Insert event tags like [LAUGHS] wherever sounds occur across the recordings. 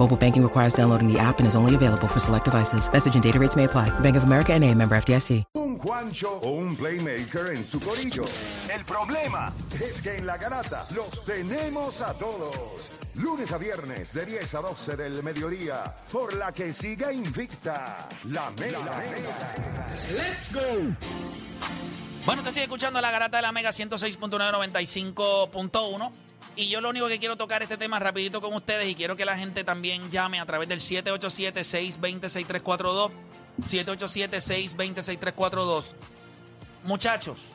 Mobile banking requires downloading the app and is only available for select devices. Message and data rates may apply. Bank of America and a member FDIC. Un Juancho o un playmaker en su corillo. El problema es que en la garata los tenemos a todos. Lunes a viernes de 10 a 12 del mediodía. Por la que siga invicta. La mega. Let's go. Bueno, usted sigue escuchando la garata de la Mega 106.995.1 y yo lo único que quiero tocar este tema rapidito con ustedes y quiero que la gente también llame a través del 787-620-6342 787-620-6342 Muchachos,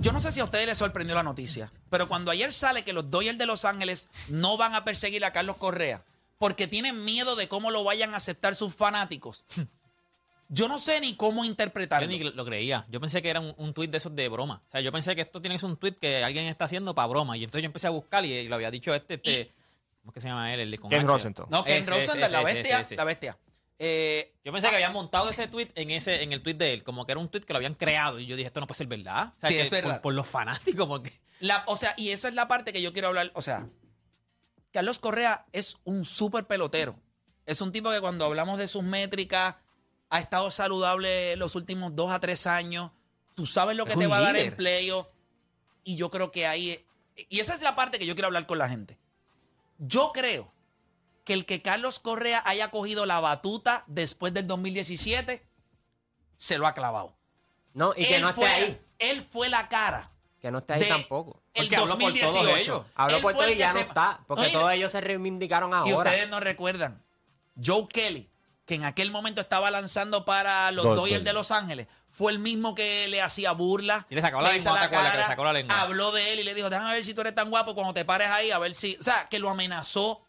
yo no sé si a ustedes les sorprendió la noticia, pero cuando ayer sale que los Dodgers de Los Ángeles no van a perseguir a Carlos Correa porque tienen miedo de cómo lo vayan a aceptar sus fanáticos, [LAUGHS] yo no sé ni cómo Yo interpretarlo. ni lo creía. Yo pensé que era un, un tuit de esos de broma. O sea, yo pensé que esto tiene que ser un tuit que alguien está haciendo para broma. Y entonces yo empecé a buscar y, y lo había dicho este, este ¿cómo es que se llama él? El de con Ken H. Rosenthal. No, Ken Ese, Rosenthal, ese, la bestia, ese, ese. la bestia. Eh, Yo pensé que habían montado ese tweet en ese en el tweet de él, como que era un tweet que lo habían creado. Y yo dije, esto no puede ser verdad. O sea, Sí, que es verdad. Por, por los fanáticos, porque. la- o sea, y esa es la parte que yo quiero hablar. O sea, Carlos Correa es un súper pelotero. Es un tipo que cuando hablamos de sus métricas ha estado saludable los últimos dos a tres años. Tú sabes lo que Es te va a dar en playoff. Y yo creo que ahí. Y esa es la parte que yo quiero hablar con la gente. Yo creo que el que Carlos Correa haya cogido la batuta después del 2017 se lo ha clavado. No, y que no esté fue- ahí. Él fue la cara. Que no esté ahí tampoco. El Porque habló por todos 2018. ellos. Habló por fue todo el y ya no está. Porque Oye, todos ellos se reivindicaron Y ahora. ustedes no recuerdan. Joe Kelly, que en aquel momento estaba lanzando para los Dodgers. Dodgers de Los Ángeles, fue el mismo que le hacía burla. Sí, le sacó la lengua, ¿te acuerdas? Que le sacó la lengua. Habló de él y le dijo, déjame ver si tú eres tan guapo cuando te pares ahí, a ver si... O sea, que lo amenazó.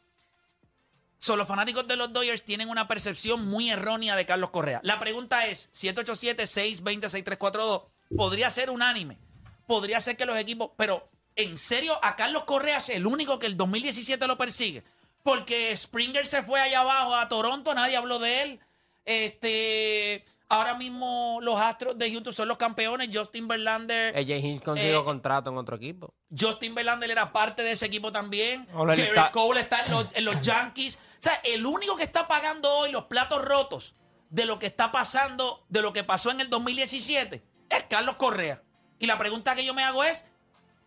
So, los fanáticos de los Dodgers tienen una percepción muy errónea de Carlos Correa. La pregunta es, 787-620-6342, ¿podría ser unánime? Podría ser que los equipos... Pero, ¿en serio a Carlos Correa es el único que el 2017 lo persigue? Porque Springer se fue allá abajo a Toronto, nadie habló de él. Este... Ahora mismo los Astros de Houston son los campeones. Justin Verlander... AJ Hinch consiguió Eh, contrato en otro equipo. Justin Verlander era parte de ese equipo también. Gary está- Cole está en los, en los Yankees. O sea, el único que está pagando hoy los platos rotos de lo que está pasando, de lo que pasó en el 2017, es Carlos Correa. Y la pregunta que yo me hago es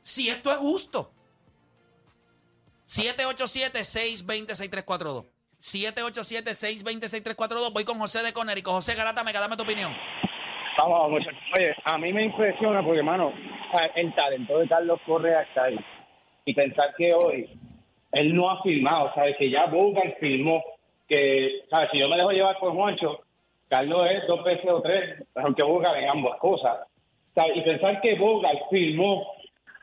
si esto es justo. 787-620-6342. 787-620-6342. Voy con José de Conérico. José Garata, me dame tu opinión. Vamos, muchachos. Oye, a mí me impresiona porque, hermano, el talento de Carlos Correa está ahí. Y pensar que hoy él no ha filmado, ¿sabes? Que ya Bogan filmó. Que, ¿sabes? Si yo me dejo llevar por Juancho, Carlos es dos veces o tres, aunque Bogan en ambas cosas. ¿sabes? Y pensar que Bogan filmó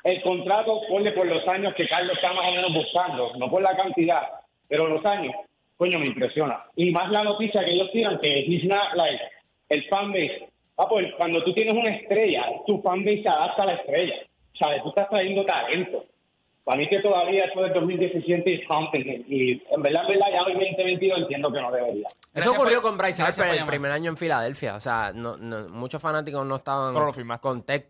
el contrato, ponle por los años que Carlos está más o menos buscando, no por la cantidad, pero los años, coño, me impresiona. Y más la noticia que ellos tiran, que he's not like el fanbase. Ah, pues cuando tú tienes una estrella, tu fanbase se adapta a la estrella. ¿Sabes? Tú estás trayendo talento. Para mí que todavía eso del 2017 es something. Y en verdad, en verdad, ya hoy 2022 entiendo que no debería. Eso ocurrió por- con Bryce Harper el primer año en Filadelfia. O sea, no, no- muchos fanáticos no estaban Pero lo firmaste. content-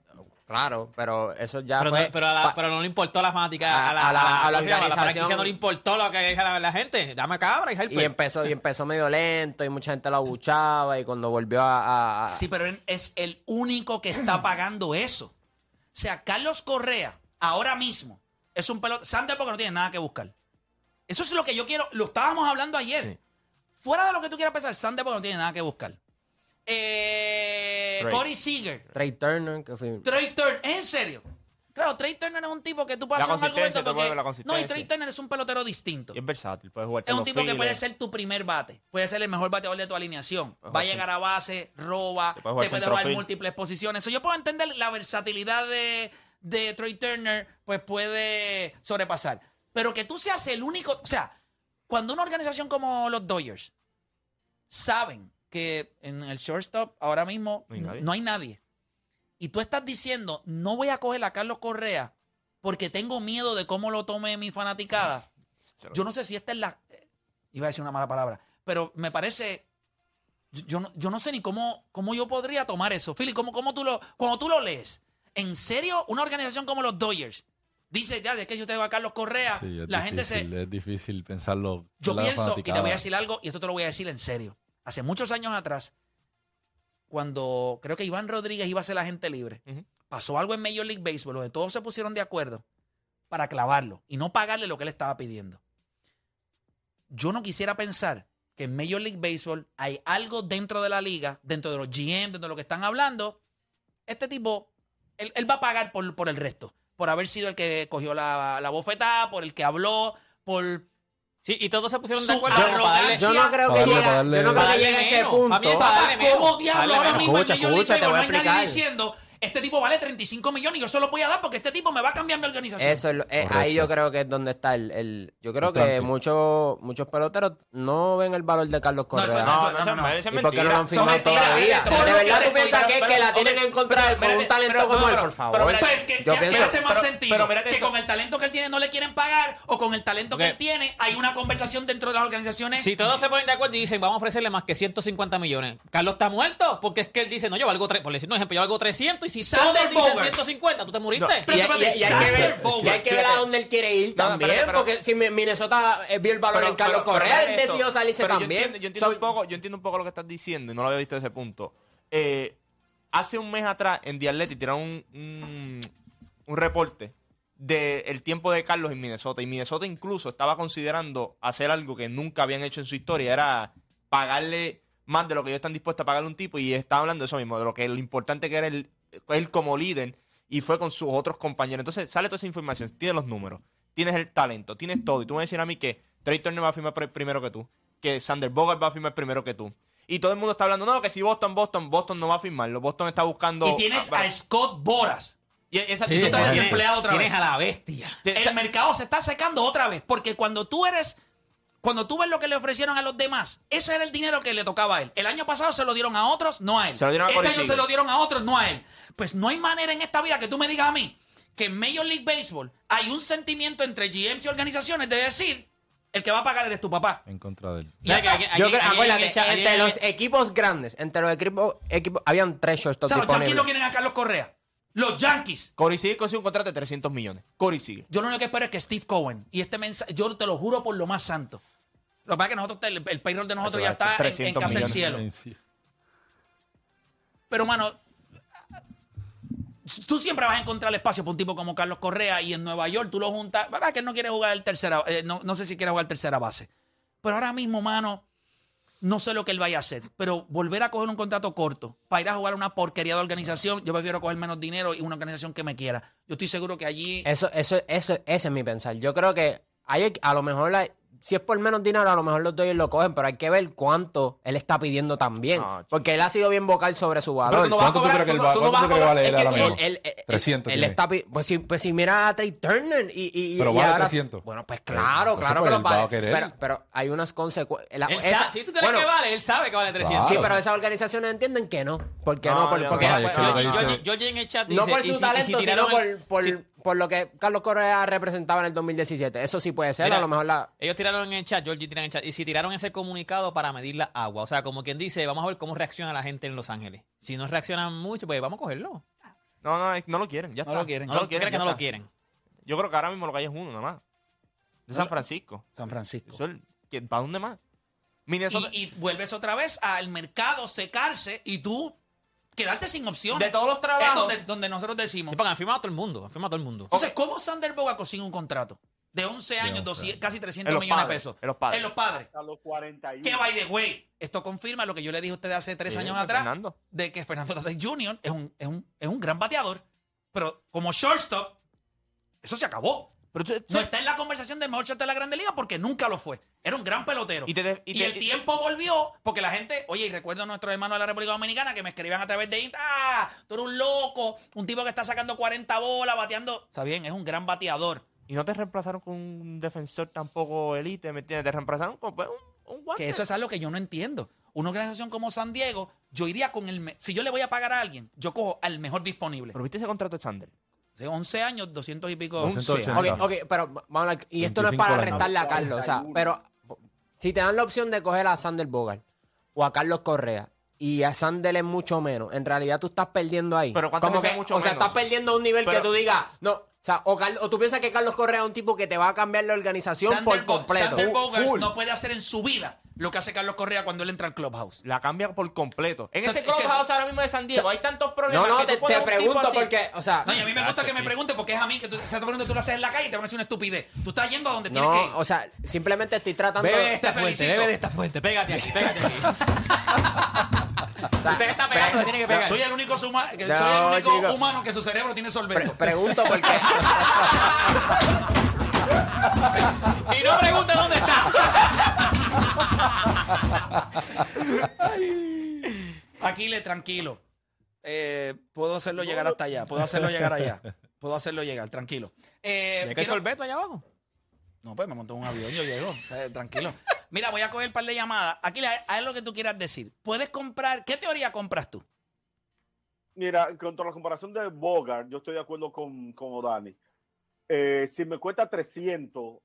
Claro, pero eso ya Pero, fue... no, pero, a la- pero no le importó a la fanática, A- a, la, a la- a la organización. no le importó lo que dijo la, la gente. Dame cabra y y empezó y [LAUGHS] empezó medio lento y mucha gente lo abuchaba y cuando volvió a... a- a- Sí, pero él es el único que está [CLEARS THROAT] pagando eso. O sea, Carlos Correa, ahora mismo, es un pelotero. Sander porque no tiene nada que buscar. Eso es lo que yo quiero. Lo estábamos hablando ayer. Fuera de lo que tú quieras pensar, Sander porque no tiene nada que buscar. Eh, Trey. Corey Seager, Trey Turner, que fue... Trey Turner, ¿es en serio? Claro, Trey Turner es un tipo que tú puedes La hacer un argumento la porque... No, y. Trey Turner es un pelotero distinto. Y es versátil, puede jugar Es un tipo que puede ser tu primer bate. Puede ser el mejor bateador de tu alineación. Puede Va a llegar a base, roba, Te te puede jugar múltiples posiciones. So, yo puedo entender la versatilidad de, de Trey Turner, pues puede sobrepasar. Pero que tú seas el único. O sea, cuando una organización como los Dodgers saben que en el shortstop ahora mismo No hay nadie. no hay nadie. Y tú estás diciendo, no voy a coger a Carlos Correa porque tengo miedo de cómo lo tome mi fanaticada. Yo no sé si esta es la. Iba a decir una mala palabra, pero me parece. Yo, no, yo no sé ni cómo, cómo yo podría tomar eso. Philly, ¿cómo, cómo tú lo, cuando tú lo lees, ¿en serio una organización como los Dodgers dice, ya, es que yo tengo a Carlos Correa, Sí, la gente se. es difícil pensarlo. Yo pienso, y te voy a decir algo, y esto te lo voy a decir en serio. Hace muchos años atrás, cuando creo que Iván Rodríguez iba a ser la gente libre, pasó algo en Major League Baseball donde todos se pusieron de acuerdo para clavarlo y no pagarle lo que él estaba pidiendo. Yo no quisiera pensar que en Major League Baseball hay algo dentro de la liga, dentro de los GM, dentro de lo que están hablando. Este tipo, él, él va a pagar por, por el resto, por haber sido el que cogió la, la bofetada, por el que habló, por Sí, y todos se pusieron de acuerdo para darle... Yo no creo que llegue, a ese punto. ¿Cómo diablo ahora mismo Escucha, escucha, te voy a no hay nadie explicar. diciendo este tipo vale 35 millones y yo se lo voy a dar porque este tipo me va a cambiar mi organización? Eso es lo- eh, ahí yo creo que es donde está el, el- yo creo que muchos muchos peloteros no ven el valor de Carlos No, eso Correa. no, No, eso- no, no, eso no. ¿Y por qué no lo han mentira. firmado todavía? ¿De que verdad tú piensas que, que la tienen pero- en contra de él con un talento pero- como él, por favor? Pues que, que- que hace más pero- sentido que esto. con el talento que él tiene no le quieren pagar o con el talento que él tiene hay una conversación dentro de las organizaciones. Si todos se ponen de acuerdo y dicen, vamos a ofrecerle más que 150 millones. Carlos está muerto porque es que él dice, no, yo valgo, por decir un ejemplo, yo valgo 300 y si Sander Bogarts. 150, tú te muriste. No. Pero y, espérate, y- y hay que ver, Bogarts. y hay que ver a dónde él quiere ir No, también, espérate, pero- porque si Mi- Minnesota vio el valor Pero- en Carlos pero- pero Correa, él esto. decidió salirse Pero yo también. entiendo- Yo entiendo, So- un poco, yo entiendo un poco lo que estás diciendo y no lo había visto desde ese punto. Eh, hace un mes atrás en The Athletic tiraron un, un, un reporte del tiempo de Carlos en Minnesota. Y Minnesota incluso estaba considerando hacer algo que nunca habían hecho en su historia. Era pagarle más de lo que ellos están dispuestos a pagarle a un tipo. Y estaba hablando de eso mismo, de lo que lo importante que era el- él como líder. Y fue con sus otros compañeros. Entonces sale toda esa información. Tienes los números. Tienes el talento. Tienes todo. Y tú me vas a decir a mí que Trey Turner va a firmar pr- primero que tú. Que Sander Bogart va a firmar primero que tú. Y todo el mundo está hablando, no, que si Boston, Boston, Boston no va a firmarlo. Boston está buscando... y tienes a Scott Boras. y esa- Sí, tú estás tienes- desempleado otra tienes vez. a la bestia. El mercado se está secando otra vez porque cuando tú eres cuando tú ves lo que le ofrecieron a los demás, ese era el dinero que le tocaba a él. El año pasado se lo dieron a otros, no a él. Se lo dieron a este año se lo dieron a otros, no a él. Pues no hay manera en esta vida que tú me digas a mí que en Major League Baseball hay un sentimiento entre GMs y organizaciones de decir, el que va a pagar eres tu papá. En contra de él. O sea, que aquí- Yo creo, acuérdate, entre aquí los equipos grandes, entre los equipos, equipos habían tres O shortstops sea, los Yankees no quieren a Carlos Correa. Los Yankees. Corey sigue consigue un contrato de 300 millones. Corey sigue. Yo lo único que espero es que Steve Cohen y este mensaje, yo te lo juro por lo más santo. Lo que pasa es que nosotros, el, el payroll de nosotros ya está en, en 300 casa del cielo. Pero, mano, tú siempre vas a encontrar espacio para un tipo como Carlos Correa y en Nueva York tú lo juntas. ¿Verdad que él no quiere jugar el tercera? eh, no, no sé si quiere jugar tercera base. Pero ahora mismo, mano, no sé lo que él vaya a hacer. Pero volver a coger un contrato corto para ir a jugar una porquería de organización, yo prefiero coger menos dinero y una organización que me quiera. Yo estoy seguro que allí. Eso, eso, eso, ese es mi pensar. Yo creo que hay, a lo mejor, la- si es por menos dinero, a lo mejor los Dodgers lo cogen, pero hay que ver cuánto él está pidiendo también. Ah, porque él ha sido bien vocal sobre su valor. Pero tú no vas a ¿Cuánto tú crees que él tú no- no vas a cobrar- vale él ahora mismo? Él, él- él- 300 él está pues si, pues si mira a Trey Turner y, y, Pero y vale ahora- 300. Bueno, pues claro, Pues claro que él lo vale. Pero, pero hay unas consecuencias. Si tú crees que vale, él sabe que vale 300. Sí, Claro. pero esas organizaciones entienden que no. ¿Por qué No, no? Por- yo- porque no, dice- no, Georgie en el chat no dice, por y su si- y si talento, sino por, el- por, por lo que Carlos Correa representaba en el 2017. Eso sí puede ser, Mira, a lo mejor la... Ellos tiraron en el chat, Georgie tira en el chat, y si tiraron ese comunicado para medir la agua. O sea, como quien dice, vamos a ver cómo reacciona la gente en Los Ángeles. Si no reaccionan mucho, pues vamos a cogerlo. No, no, no lo quieren. Ya No está. lo quieren. No, lo quieren, que no lo quieren. Yo creo que ahora mismo lo que hay es uno nada más. De San Francisco. San Francisco. Eso es- ¿qué- ¿Para dónde más? Minnesota. Y, y vuelves otra vez al mercado secarse y tú quedarte sin opciones. De todos los trabajos. Es donde, donde nosotros decimos. Sí, porque han firmado a todo el mundo, han firmado a todo el mundo. Entonces, ¿cómo Sander Boga consigue un contrato? de 11 años, 11 200 años. casi 300 En los millones de pesos. en los padres. En los padres. A los 41. Que by the way, esto confirma lo que yo le dije a ustedes hace tres Sí, años atrás, Fernando. de que Fernando Tatis Jr. Es un, es, un, es un gran bateador, pero como shortstop, eso se acabó. Pero tú- No está en la conversación del mejor shortstop de la Grande Liga porque nunca lo fue. Era un gran pelotero. Y te- y Y te- el tiempo volvió porque la gente, oye, y recuerdo a nuestros hermanos de la República Dominicana que me escribían a través de Insta, ah, tú eres un loco, un tipo que está sacando 40 bolas, bateando. Está bien, es un gran bateador. Y no te reemplazaron con un defensor tampoco elite, ¿me entiendes? Te reemplazaron con pues, un, un guante. Que eso es algo que yo no entiendo. Una organización como San Diego, yo iría con el... me- Si yo le voy a pagar a alguien, yo cojo al mejor disponible. Pero viste ese contrato de Sander. De 11 años, 200 y pico. Un 180. Ok, ok, pero vamos a hablar- y esto no es 25 para año. restarle a Carlos, o sea, pero si te dan la opción de coger a Sander Bogart o a Carlos Correa y a Sander es mucho menos, en realidad tú estás perdiendo ahí. Pero ¿cuántas Como veces que, mucho O sea, menos? estás perdiendo a un nivel que tú digas, no, o sea, o, Carl- o tú piensas que Carlos Correa es un tipo que te va a cambiar la organización Sander, por Bo- completo. Sander Bogarts Full. no puede hacer en su vida lo que hace Carlos Correa cuando él entra al clubhouse. La cambia por completo. En O sea, ese es que- clubhouse ahora mismo de San Diego hay tantos problemas. No, no, que te, te pregunto porque, o sea, No, y a mí me gusta que me sí. pregunte porque es a mí que tú, esa pregunta tú la haces en la calle y te van a decir una estupidez. Tú estás yendo a donde tienes que no, ir. o sea, simplemente estoy tratando Bebe de esta Te fuente, felicito. bebe de esta fuente. Pégate aquí, pégate aquí. [LAUGHS] Usted está pegando, tiene que pegar. Soy el único, suma- que No, soy el único chico. humano que su cerebro tiene Pre- solvento. pregunto porque... [LAUGHS] Y no pregunte dónde está. Aquile, tranquilo. Eh, puedo hacerlo llegar hasta allá. Puedo hacerlo llegar allá. Puedo hacerlo llegar, tranquilo. Eh, ¿De qué quiero- sorbeto allá abajo? No, pues me monté en un avión, yo llego. o sea, tranquilo. Mira, voy a coger un par de llamadas. Aquile, haz lo que tú quieras decir. Puedes comprar. ¿Qué teoría compras tú? Mira, contra la comparación de Bogart, yo estoy de acuerdo con, con Dani. Eh, si me cuesta 300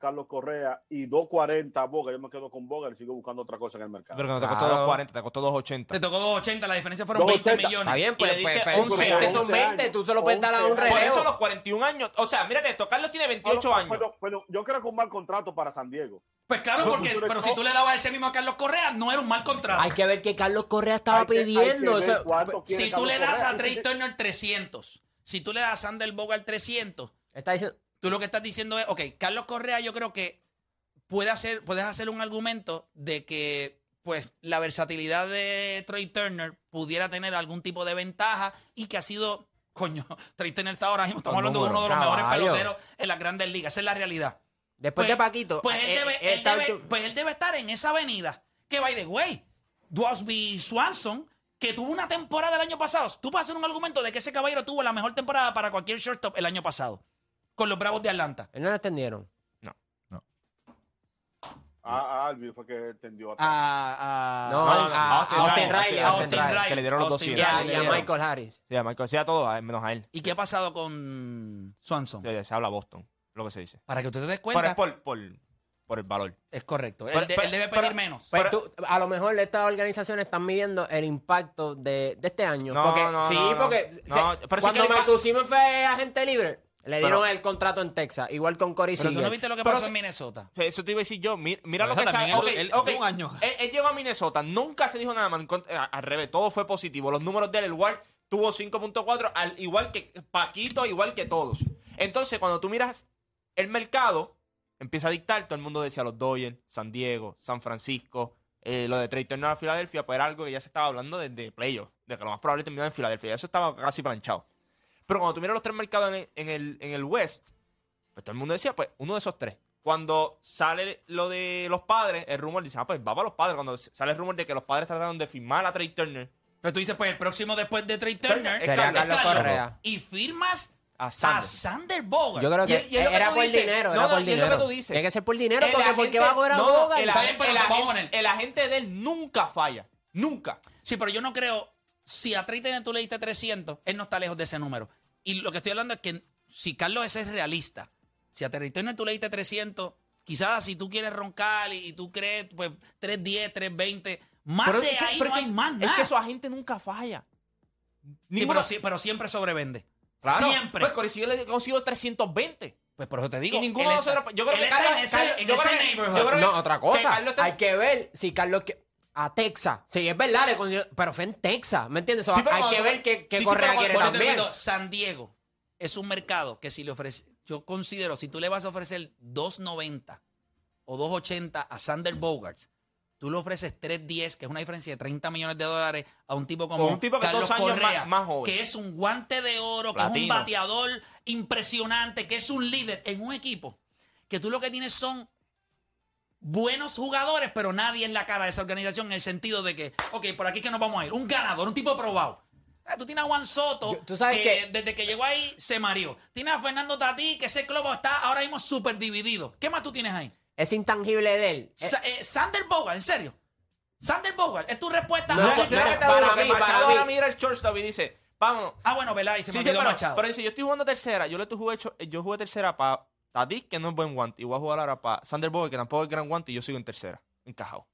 Carlos Correa y 240 Bogart, yo me quedo con Bogart y sigo buscando otra cosa en el mercado. Pero que no te costó Claro. 240, te costó 280. Te tocó 280, la diferencia fueron 20 280. millones. Está bien, pues, pues, pues, 11 20 son años. 20, tú se lo puedes dar a un 11 Por relevo. eso los 41 años. O sea, mírate esto. Carlos tiene 28 Pero- años. Pero, pero yo creo que un mal contrato para San Diego. Pues claro, porque, pero si tú le dabas ese mismo a Carlos Correa, no era un mal contrato. Hay que ver que Carlos Correa estaba Hay que- hay que pidiendo. cuánto quiere Si tú Carlos le das Correa. a Trey Turner 300, si tú le das a Sander Bogart 300, está diciendo, tú lo que estás diciendo es, ok, Carlos Correa yo creo que puede hacer, puedes hacer un argumento de que pues la versatilidad de Trey Turner pudiera tener algún tipo de ventaja y que ha sido, coño, [LAUGHS] Trey Turner está ahora mismo, estamos Con hablando de uno de los mejores peloteros en las grandes ligas, esa es la realidad. después de Paquito. Pues él, eh, debe, eh, él debe- pues él debe estar en esa avenida. Que by the way, Dwasby Swanson, que tuvo una temporada el año pasado. Tú puedes hacer un argumento de que ese caballero tuvo la mejor temporada para cualquier shortstop el año pasado. Con los Bravos de Atlanta. Él no lo entendieron. A, a Alvin fue que tendió a A, a- No, No, a- Austin Austin Riley, a Austin Riley. Que le dieron los Austin 200. Y a, y. Michael Harris. Sí, a Michael, sí, a todos, a- menos a él. ¿Y qué ha pasado con Swanson? Se habla Boston, lo que se dice. Para que usted te des Pero cuenta, es por, por, por el valor. es correcto. Él, Pero- de- pero- él debe pedir pero- menos. Pues Pero- tú- a lo mejor estas organizaciones están midiendo el impacto de, de este año. No, porque, no, sí, no, no. porque No, se- cuando Marcus fue agente libre, le dieron Pero- el contrato en Texas, igual con Corey Pero tú no viste lo que Pero pasó si- en Minnesota. Eso te iba a decir yo. Mira, mira lo que sabe. él- Ok, él- ok. un año. Él, él llegó a Minnesota. Nunca se dijo nada contra- a- Al revés, todo fue positivo. Los números de él, el WAR tuvo 5.4, al igual que Paquito, igual que todos. Entonces, cuando tú miras el mercado, empieza a dictar. Todo el mundo decía los Dodgers, San Diego, San Francisco. eh, lo de Trey Turner a Filadelfia, pues era algo que ya se estaba hablando desde playoff. De que lo más probable terminaba en Filadelfia. Eso estaba casi planchado. Pero cuando tú miras los tres mercados en el, en el, en el West, pues todo el mundo decía, pues, uno de esos tres. Cuando sale lo de los padres, el rumor dice, ah, pues va para los padres. Cuando sale el rumor de que los padres trataron de firmar a Trey Turner Pero tú dices, pues el próximo después de Trey Turner Es Carlos- Carlos Correa. y firmas a a Sander. Sander Bogart. Yo creo que, Y y era por dices. dinero, No, era no, por y es lo dinero. que tú dices. Tiene que ser por dinero, El porque ¿por agente- qué va a cobrar no, Bogart? el, agente- el agente- agente de él nunca falla. Nunca. Sí, pero yo no creo. Si a Trey Turner tú le diste 300, él no está lejos de ese número. Y lo que estoy hablando es que si Carlos ese es realista, si a Turner tú le diste 300, quizás si tú quieres roncar y, y tú crees, pues 310, 320, más Pero de es que- ahí pero no es hay que- más nada. Es que su agente nunca falla. Sí, pero, sí, pero siempre sobrevende. Claro. Siempre. Pues Corey Seager le consiguió 320. Pues por eso te digo. Y ninguno de nosotros. Yo creo que Carlos- ese, yo creo que- que- No, otra que cosa. Carlos está- Hay que ver si Carlos que a Texas. Sí, es verdad, le consiguió- pero fue en Texas, ¿me entiendes? O Sí, pero hay cuando- que ver qué, qué sí, sí, Correa pero quiere Por eso te también. repito, San Diego es un mercado que si le ofrece, yo considero, si tú le vas a ofrecer 2.90 o 2.80 a Sander Bogarts, tú le ofreces 3.10, que es una diferencia de 30 millones de dólares, a un tipo como Con un tipo que Carlos dos años Correa, más- más joven. que es un guante de oro, que es un Platino. bateador impresionante, que es un líder en un equipo, que tú lo que tienes son buenos jugadores, pero nadie en la cara de esa organización en el sentido de que, ok, por aquí que nos vamos a ir. Un ganador, un tipo probado. Ah, Tú tienes a Juan Soto, Yo- tú sabes que, que- desde que llegó ahí se mareó. Tienes a Fernando Tatí, que ese club está ahora mismo súper dividido. ¿Qué más tú tienes ahí? Es intangible de él. Eh, Sa- eh, Sander Bogart, ¿en serio? Sander Bogart, es tu respuesta. No, a- no, ¿Sabes qué no, te para mí, para mí. ahora mira el shortstop y dice, vámonos. Ah, bueno, ¿verdad? Y se me Sí, sí, olvidó pero, Machado. pero dice, yo estoy jugando tercera, yo le estoy jugué, yo jugué tercera para Tadis, que no es buen guante, y voy a jugar ahora para Sander Boy, que tampoco es gran guante, y yo sigo en tercera, encajado.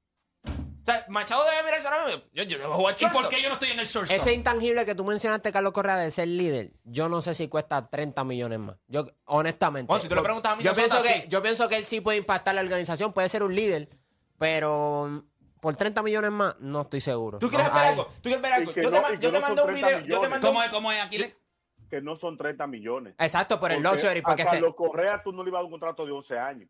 O sea, Machado debe mirarse ahora mismo. Yo, yo debo jugar ¿Y por qué yo no estoy en el shortstop? Ese intangible que tú mencionaste, Carlos Correa, de ser líder, yo no sé si cuesta 30 millones más. Yo, honestamente. Bueno, si tú le preguntas a yo Minnesota, pienso, que, sí. yo pienso que él sí puede impactar la organización, puede ser un líder, pero mm, por 30 millones más, no estoy seguro. ¿Tú quieres No, ver algo? ¿Tú quieres ver algo? Yo no- te, yo te no mandé un 30 video, yo te ¿Cómo es, cómo es, Aquiles? Que no son 30 millones. Exacto, por el luxury, porque a se, Carlos Correa tú no le ibas a dar un contrato de 11 años.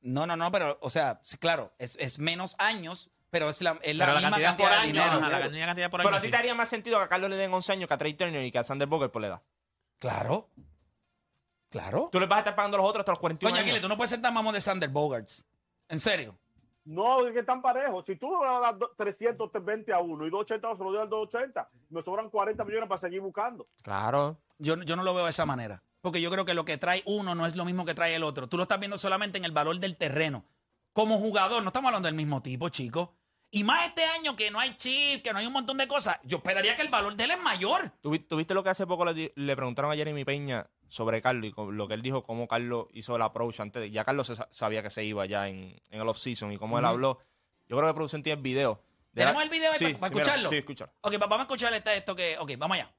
No, no, no, pero, o sea, sí, claro, es, es menos años, pero es la, es la Pero la misma cantidad por de año, dinero. ajá, la misma cantidad por Pero año. a ti sí. te haría más sentido que a Carlos le den 11 años que a Trey Turner y que a Sander Boger por la edad. Claro. Claro. Tú le vas a estar pagando a los otros hasta los 41 Coño, años. Aquiles, tú no puedes ser tan mamón de Sander Bogarts. En serio. No, es que están parejos. Si tú le vas a dar do- 320 a uno y 280 se lo dio al 280, me sobran 40 millones para seguir buscando. Claro. Yo, yo no lo veo de esa manera. Porque yo creo que lo que trae uno no es lo mismo que trae el otro. Tú lo estás viendo solamente en el valor del terreno. Como jugador, no estamos hablando del mismo tipo, chicos. Y más este año que no hay chip, que no hay un montón de cosas. Yo esperaría que el valor de él es mayor. ¿Tú, vi- tú viste lo que hace poco le, le preguntaron a Jeremy Peña sobre Carlos y con lo que él dijo, cómo Carlos hizo el approach antes de, Ya Carlos se sabía que se iba ya en, en el off-season y cómo él habló. Yo creo que producción tiene el video. De ¿Tenemos la- el video ahí Sí, para, para sí, mira, escucharlo? Sí, escúchalo. Ok, va- vamos a escuchar este- esto que... Ok, vamos allá.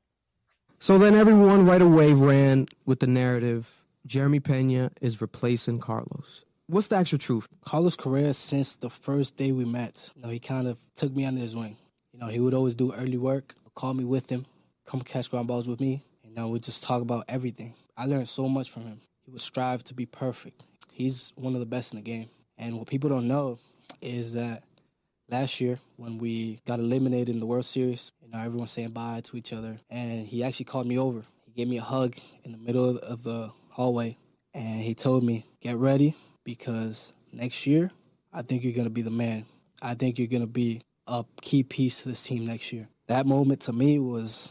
So then everyone right away ran with the narrative Jeremy Pena is replacing Carlos. What's the actual truth? Carlos Correa, since the first day we met, you know, he kind of took me under his wing. You know, he would always do early work, call me with him, come catch ground balls with me. You know, we just talk about everything. I learned so much from him. He would strive to be perfect. He's one of the best in the game. And what people don't know is that last year when we got eliminated in the World Series, you know, everyone's saying bye to each other. And he actually called me over. He gave me a hug in the middle of the hallway. And he told me, get ready because next year, I think you're going to be the man. I think you're going to be a key piece to this team next year. That moment to me was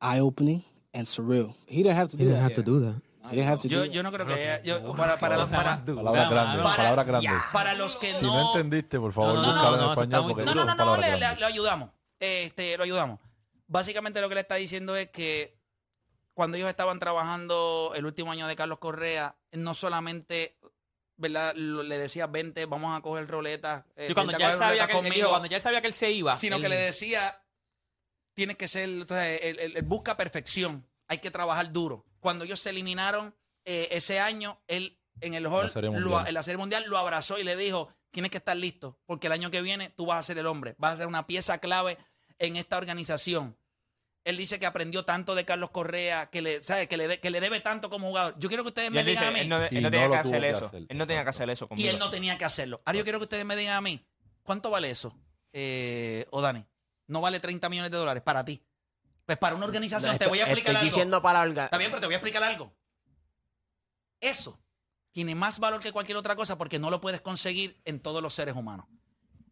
eye opening and surreal. He didn't have to do He didn't that. have to do that. He didn't have to do Yo, that. yo no creo que... yo- para, para, los- para, Palabras grandes, para- palabras grandes. para los que Si no... no entendiste, por favor, No, no, búscalo no, en no, español muy porque No, no, no, no, le, le- lo ayudamos. Este, lo ayudamos. Básicamente lo que le está diciendo es que cuando ellos estaban trabajando el último año de Carlos Correa, no solamente, ¿verdad? Lo- le decía, vente, vamos a coger roletas. eh, Sí, cuando ya él coger sabía roletas que él, él conmigo", cuando ya él sabía que él se iba. sino él- que le decía, tienes que ser, entonces, él, él- él busca perfección, hay que trabajar duro. Cuando ellos se eliminaron eh, ese año, él en el hall, La Serie lo- en la Serie Mundial, lo abrazó y le dijo, tienes que estar listo, porque el año que viene tú vas a ser el hombre, vas a ser una pieza clave en esta organización. Él dice que aprendió tanto de Carlos Correa, que le, ¿sabe? Que, le de- que le debe tanto como jugador. Yo quiero que ustedes Y me digan dice, a él mí. no, él Y no tenía que hacer que eso. hacer, Él no tenía que hacer eso Y conmigo. él no tenía que hacerlo. Ahora yo quiero que ustedes me digan a mí, ¿cuánto vale eso? Eh, o Dani, no vale 30 millones de dólares para ti. Pues para una organización, No, te estoy- voy a explicar estoy algo. diciendo para la orga- Está bien, pero te voy a explicar algo. Eso tiene más valor que cualquier otra cosa porque no lo puedes conseguir en todos los seres humanos.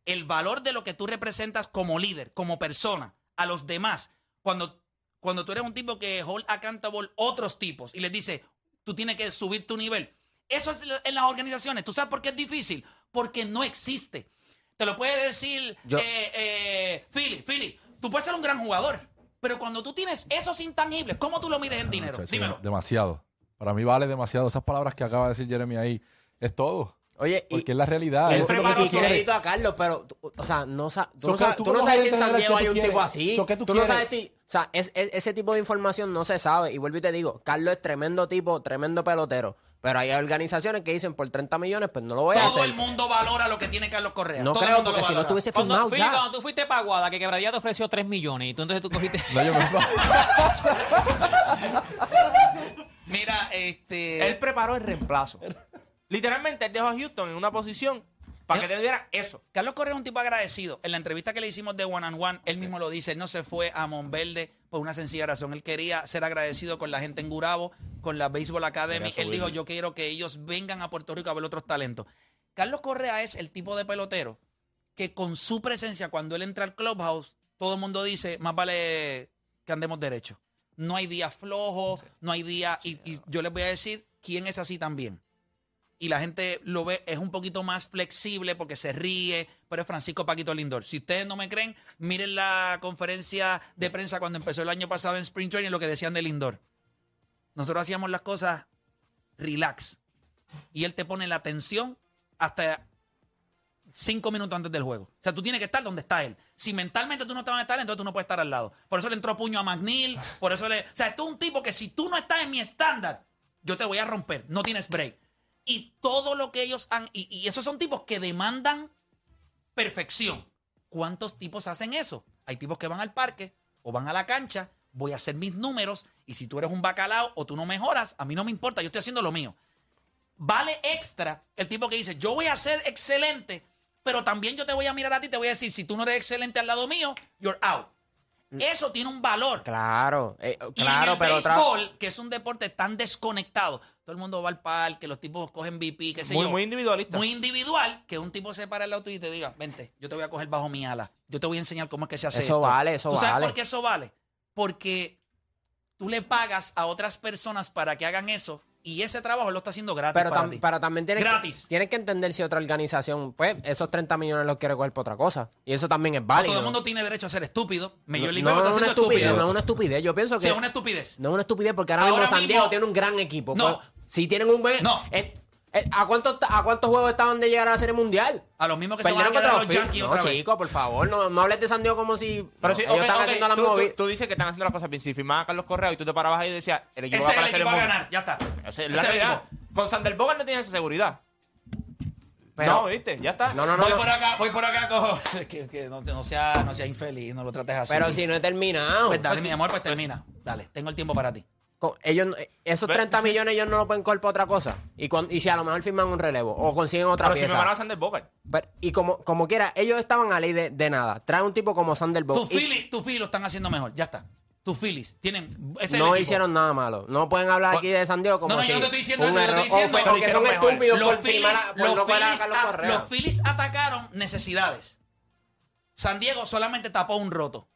El valor de lo que tú representas como líder, como persona, a los demás, cuando, cuando tú eres un tipo que hold accountable otros tipos y les dice, tú tienes que subir tu nivel. Eso es en las organizaciones. ¿Tú sabes por qué es difícil? Porque no existe. Te lo puede decir Yo- eh, eh, Philly. Philly, tú puedes ser un gran jugador, pero cuando tú tienes esos intangibles, ¿cómo tú lo mides en dinero? Muchacho, Dímelo. Demasiado. Para mí vale demasiado. Esas palabras que acaba de decir Jeremy ahí es todo. Oye, y, Porque es la realidad. lo y tú quieres. crédito a Carlos, pero, tú- o sea, no, sa- tú So no sabes, tú tú no sabes si en San Diego ¿qué hay un tipo así. So, ¿qué tú tú no sabes si, o sea, es- es- ese tipo de información no se sabe. Y vuelvo y te digo, Carlos es tremendo tipo, tremendo pelotero. Pero hay organizaciones que dicen por 30 millones, pues no lo voy a Todo hacer. el mundo valora lo que tiene Carlos Correa. No Todo el creo, mundo lo porque si no valora. estuviese Cuando, firmado Philly, ya. cuando tú fuiste para Guada, que Quebradilla te ofreció 3 millones y tú entonces tú cogiste... [LAUGHS] No, yo me- [LAUGHS] Mira, este. Él preparó el reemplazo. [LAUGHS] Literalmente, él dejó a Houston en una posición para que te diera eso. Carlos Correa es un tipo agradecido. En la entrevista que le hicimos de One and One, él mismo lo dice, él no se fue a Monverde por una sencilla razón. Él quería ser agradecido con la gente en Gurabo, con la Baseball Academy. Él dijo, yo quiero que ellos vengan a Puerto Rico a ver otros talentos. Carlos Correa es el tipo de pelotero que con su presencia, cuando él entra al clubhouse, todo el mundo dice, más vale que andemos derecho. No hay día flojo, no hay día... Y, y yo les voy a decir quién es así también y la gente lo ve, es un poquito más flexible porque se ríe, pero es Francisco Paquito Lindor. Si ustedes no me creen, miren la conferencia de prensa cuando empezó el año pasado en Spring Training, lo que decían de Lindor. Nosotros hacíamos las cosas relax. Y él te pone la atención hasta cinco minutos antes del juego. O sea, tú tienes que estar donde está él. Si mentalmente tú no estás donde está entonces tú no puedes estar al lado. Por eso le entró puño a McNeil, por eso le... O sea, esto es un tipo que si tú no estás en mi estándar, yo te voy a romper. No tienes break. Y todo lo que ellos han... Y, esos son tipos que demandan perfección. ¿Cuántos tipos hacen eso? Hay tipos que van al parque o van a la cancha, voy a hacer mis números y si tú eres un bacalao o tú no mejoras, a mí no me importa, yo estoy haciendo lo mío. Vale extra el tipo que dice, yo voy a ser excelente, pero también yo te voy a mirar a ti y te voy a decir, si tú no eres excelente al lado mío, you're out. Eso tiene un valor. Claro, eh, Y claro, en el pero otra- béisbol, que es un deporte tan desconectado, todo el mundo va al parque, los tipos cogen VP, qué sé Muy, yo. muy individualista. Muy individual, que un tipo se para al auto y te diga, vente, yo te voy a coger bajo mi ala. Yo te voy a enseñar cómo es que se hace Eso esto". vale, eso ¿Tú sabes vale. por qué eso vale? Porque tú le pagas a otras personas para que hagan eso y ese trabajo lo está haciendo gratis Pero, para tam- ti. pero también tienes Gratis. que, tienes que entender si otra organización, pues, esos 30 millones los quiere coger por otra cosa. Y eso también es No válido. todo el mundo tiene derecho a ser estúpido. Major no, no Baseball es está una estupidez, estúpido. no es una estupidez. Yo pienso Sí, que es una estupidez. no es una estupidez porque ahora, Ahora mismo San mismo- Diego tiene un gran equipo. No. Pues, si tienen un buen... No. eh, ¿a, cuántos, ¿A cuántos juegos estaban de llegar a la Serie Mundial? A los mismos que se van a quedar los los Yankees otra No, vez. chico, por favor, no, no hables de San Diego como si Pero sí, ellos están haciendo las tú, tú- movidas. tú dices que están haciendo las cosas bien. Si firmaban a Carlos Correa y tú te parabas ahí y decías, el equipo Ese va el equipo a el ganar, ya está. La realidad. Con Sander Bogart no tienes esa seguridad. Pero- no, viste, ya está. No, no, no. voy no. por acá, voy por acá, cojo. [LAUGHS] Que, que no, te- no sea, no sea infeliz, no lo trates así. Pero si no he terminado. Pues dale, Pues mi amor, pues termina. Dale, tengo el tiempo para ti. Ellos, no- esos Ve- 30 sí. millones ellos no lo pueden coger para otra cosa. Y, cuan- y si a lo mejor firman un relevo o consiguen otra Pero si me pieza. van a Sander Bogart. Pero- y como, como quiera, ellos estaban a ley de, de nada. Trae un tipo como Sander Tus Bogart. y Phillies, tus Phillies lo están haciendo mejor, ya está. Tus Phillies tienen. ese es el no equipo. hicieron nada malo. No pueden hablar aquí de San Diego como No, no, si yo no te estoy diciendo un eso, yo te error- estoy diciendo fue- hicieron mejor. estúpidos Los por, firmar Phillies, a- por los no pagar a Phillies Carlos a- Correa. los Phillies atacaron necesidades. San Diego solamente tapó un roto.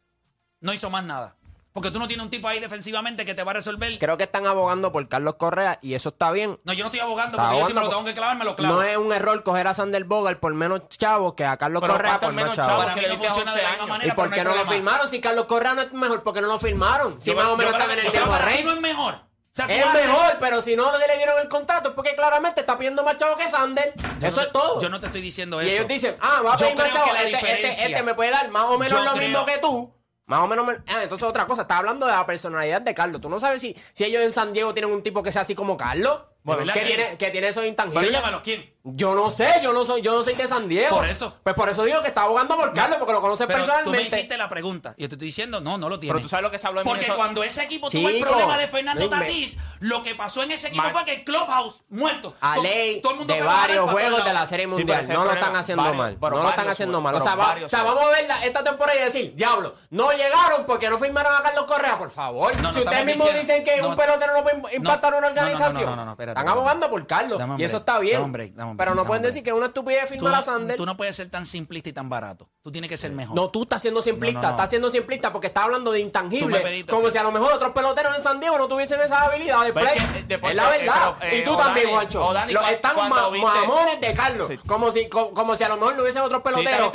No hizo más nada. Porque tú no tienes un tipo ahí defensivamente que te va a resolver. Creo que están abogando por Carlos Correa y eso está bien. No, yo no estoy abogando Está porque yo si me lo tengo que clavar, me lo clavo. No es un error coger a Sander Bogart por menos chavos que a Carlos Pero Correa ¿cuántos por menos? Para mí le no diste funciona de la 11 misma años. manera. ¿Y por qué no lo firmaron? Si Carlos Correa no es mejor, ¿por qué no lo firmaron? Si Yo- más o menos están en el mismo range. no es mejor. O sea, Es mejor, pero si no le dieron el contrato es porque claramente está pidiendo más chavo que Sander. Yo eso no es todo. Yo no te estoy diciendo y eso. ellos dicen, ah, va a pedir más chavo. Este, este, este me puede dar más o menos Yo lo creo- mismo que tú. Más o menos. me- Ah, entonces otra cosa. Estás hablando de la personalidad de Carlos. Tú no sabes si, si ellos en San Diego tienen un tipo que sea así como Carlos. ¿De verdad que, quién? tiene, que tiene esos Pero intangibles. llámalo, ¿quién? Yo no sé, yo no soy, yo no soy de San Diego. Por eso. Pues por eso digo que está abogando por Carlos, porque lo conoce Pero tú me personalmente. hiciste la pregunta. Y yo te estoy diciendo, no, no lo tiene. Pero tú sabes lo que se habló en Porque Minnesota. cuando ese equipo tuvo el problema de Fernando. Tatís, lo que pasó en ese equipo fue que el Clubhouse muerto. a ley todo el mundo de varios juegos de la. Serie Mundial. no lo están haciendo Varios, mal. pero no lo están haciendo mal. O sea, va- o sea, vamos a ver la- esta temporada y decir, diablo, no llegaron porque no firmaron a Carlos Correa, por favor. No, no si ustedes mismos diciendo- dicen que no, un pelotero no puede no, impactar una no, no, no, organización, no, no, no, espérate, están abogando por Carlos. Dame Y eso está bien. dame un break, dame un pero no pueden decir que es una estupidez Tú firmar a Sander. tú no puedes ser tan simplista y tan barato. Tú tienes que ser mejor. No, tú estás siendo simplista, No, no, no. estás siendo simplista porque estás hablando de Tú pediste Como si a lo mejor otros peloteros en San Diego no tuviesen esas habilidades. Es Play. eh, es la eh, verdad. eh, y tú o también, Juancho. están mamones de Carlos. Como, si, co- como si a lo mejor no hubiesen otros peloteros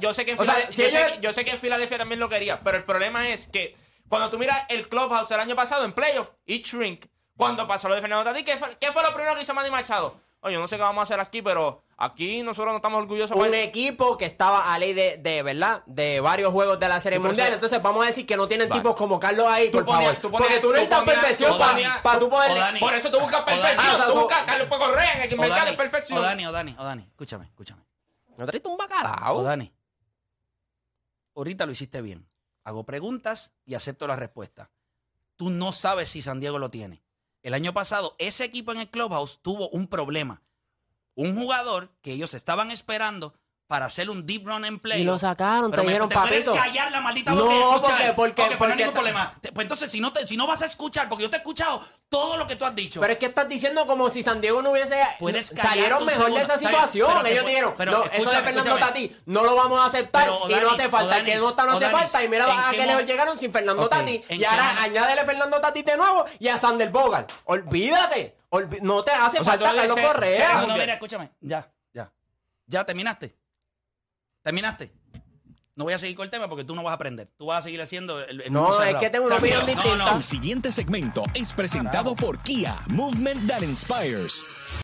Yo- sé, que en Filadelfia- también lo quería, pero el problema es que cuando tú miras el clubhouse el año pasado en playoff, y shrink, cuando pasó lo de Fernando Tatís, ¿qué fue, qué fue lo primero que hizo Manny Machado? Oye, no sé qué vamos a hacer aquí, pero aquí nosotros no estamos orgullosos. un por- equipo que estaba a ley de, de verdad de varios juegos de la serie Sí, mundial eso- entonces vamos a decir que no tienen Vale. tipos como Carlos ahí Tú por ponías- favor tú ponías- porque tú necesitas perfección para ponías- tú poder o Dani. Por eso tú buscas O perfección. Ah, o sea, tú so- buscas Carlos Puego Correa en el O mercado perfección. O Dani, o Dani, o Dani. Escúchame, escúchame. no traiste un O bacalao Dani. Ahorita lo hiciste bien. Hago preguntas y acepto la respuesta. Tú no sabes si San Diego lo tiene. El año pasado ese equipo en el clubhouse tuvo un problema. Un jugador que ellos estaban esperando para hacer un deep run en play. Y lo sacaron, Pero te dijeron, papito. callar la maldita No, y porque- porque- Ok, pues no hay porque- ningún problema. Pues entonces, si no, te- si no vas a escuchar, porque yo te he escuchado todo lo que tú has dicho. Pero es que estás diciendo como si San Diego no hubiese. Puedes salieron mejor segundo. de esa situación. pero Ellos dijeron, pero no, eso de Fernando. Tati no lo vamos a aceptar Pero, y no Odanis, hace falta. El que no está no hace Odanis, falta. Y mira ¿en a qué que mo- le llegaron sin Fernando Ok, Tati. ¿en Y ahora añádele Fernando Tati de nuevo y a Sander Bogart. Olvídate. No te hace O falta Carlos Correa. No, no, Porque- mira, escúchame. Ya, ya. Ya terminaste. Terminaste. No voy a seguir con el tema porque tú no vas a aprender. Tú vas a seguir haciendo el, el No, es cerrado. que tengo una opinión distinta. No, no. El siguiente segmento es presentado por Kia, Movement That Inspires.